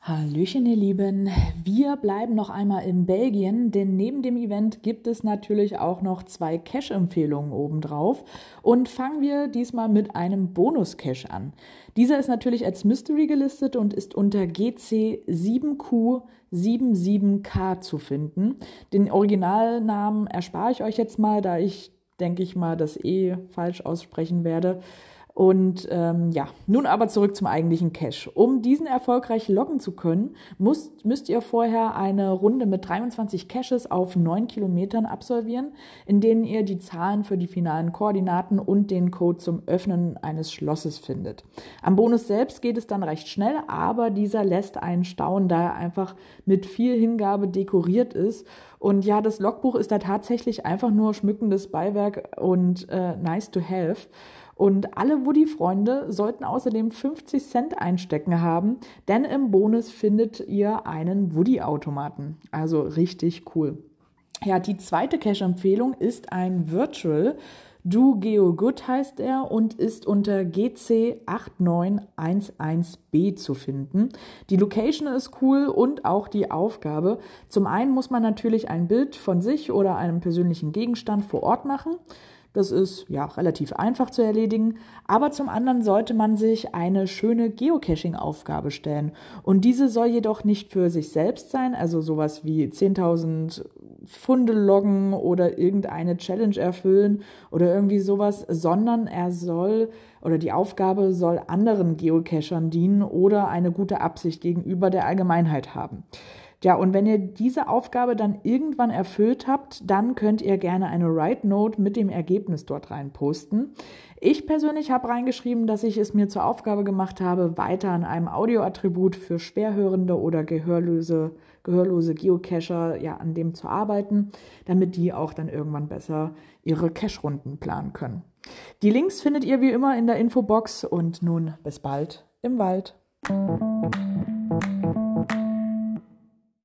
Hallöchen, ihr Lieben. Wir bleiben noch einmal in Belgien, denn neben dem Event gibt es natürlich auch noch zwei Cash-Empfehlungen obendrauf. Und fangen wir diesmal mit einem Bonus-Cash an. Dieser ist natürlich als Mystery gelistet und ist unter GC7Q77K zu finden. Den Originalnamen erspare ich euch jetzt mal, da ich, denke ich mal, das eh falsch aussprechen werde. Und ähm, ja, nun aber zurück zum eigentlichen Cache. Um diesen erfolgreich loggen zu können, müsst, müsst ihr vorher eine Runde mit 23 Caches auf 9 Kilometern absolvieren, in denen ihr die Zahlen für die finalen Koordinaten und den Code zum Öffnen eines Schlosses findet. Am Bonus selbst geht es dann recht schnell, aber dieser lässt einen staunen, da er einfach mit viel Hingabe dekoriert ist. Und ja, das Logbuch ist da tatsächlich einfach nur schmückendes Beiwerk und äh, nice to have. Und alle Woody-Freunde sollten außerdem 50 Cent einstecken haben, denn im Bonus findet ihr einen Woody-Automaten. Also richtig cool. Ja, die zweite Cache-Empfehlung ist ein Virtual. Do Geo Good heißt er und ist unter GC8911B zu finden. Die Location ist cool und auch die Aufgabe. Zum einen muss man natürlich ein Bild von sich oder einem persönlichen Gegenstand vor Ort machen. Das ist ja relativ einfach zu erledigen. Aber zum anderen sollte man sich eine schöne Geocaching-Aufgabe stellen. Und diese soll jedoch nicht für sich selbst sein, also sowas wie 10.000 Funde loggen oder irgendeine Challenge erfüllen oder irgendwie sowas, sondern er soll oder die Aufgabe soll anderen Geocachern dienen oder eine gute Absicht gegenüber der Allgemeinheit haben. Ja, und wenn ihr diese Aufgabe dann irgendwann erfüllt habt, dann könnt ihr gerne eine Write Note mit dem Ergebnis dort rein posten. Ich persönlich habe reingeschrieben, dass ich es mir zur Aufgabe gemacht habe, weiter an einem Audioattribut für schwerhörende oder gehörlose, gehörlose Geocacher ja an dem zu arbeiten, damit die auch dann irgendwann besser ihre Cache-Runden planen können. Die Links findet ihr wie immer in der Infobox und nun bis bald im Wald.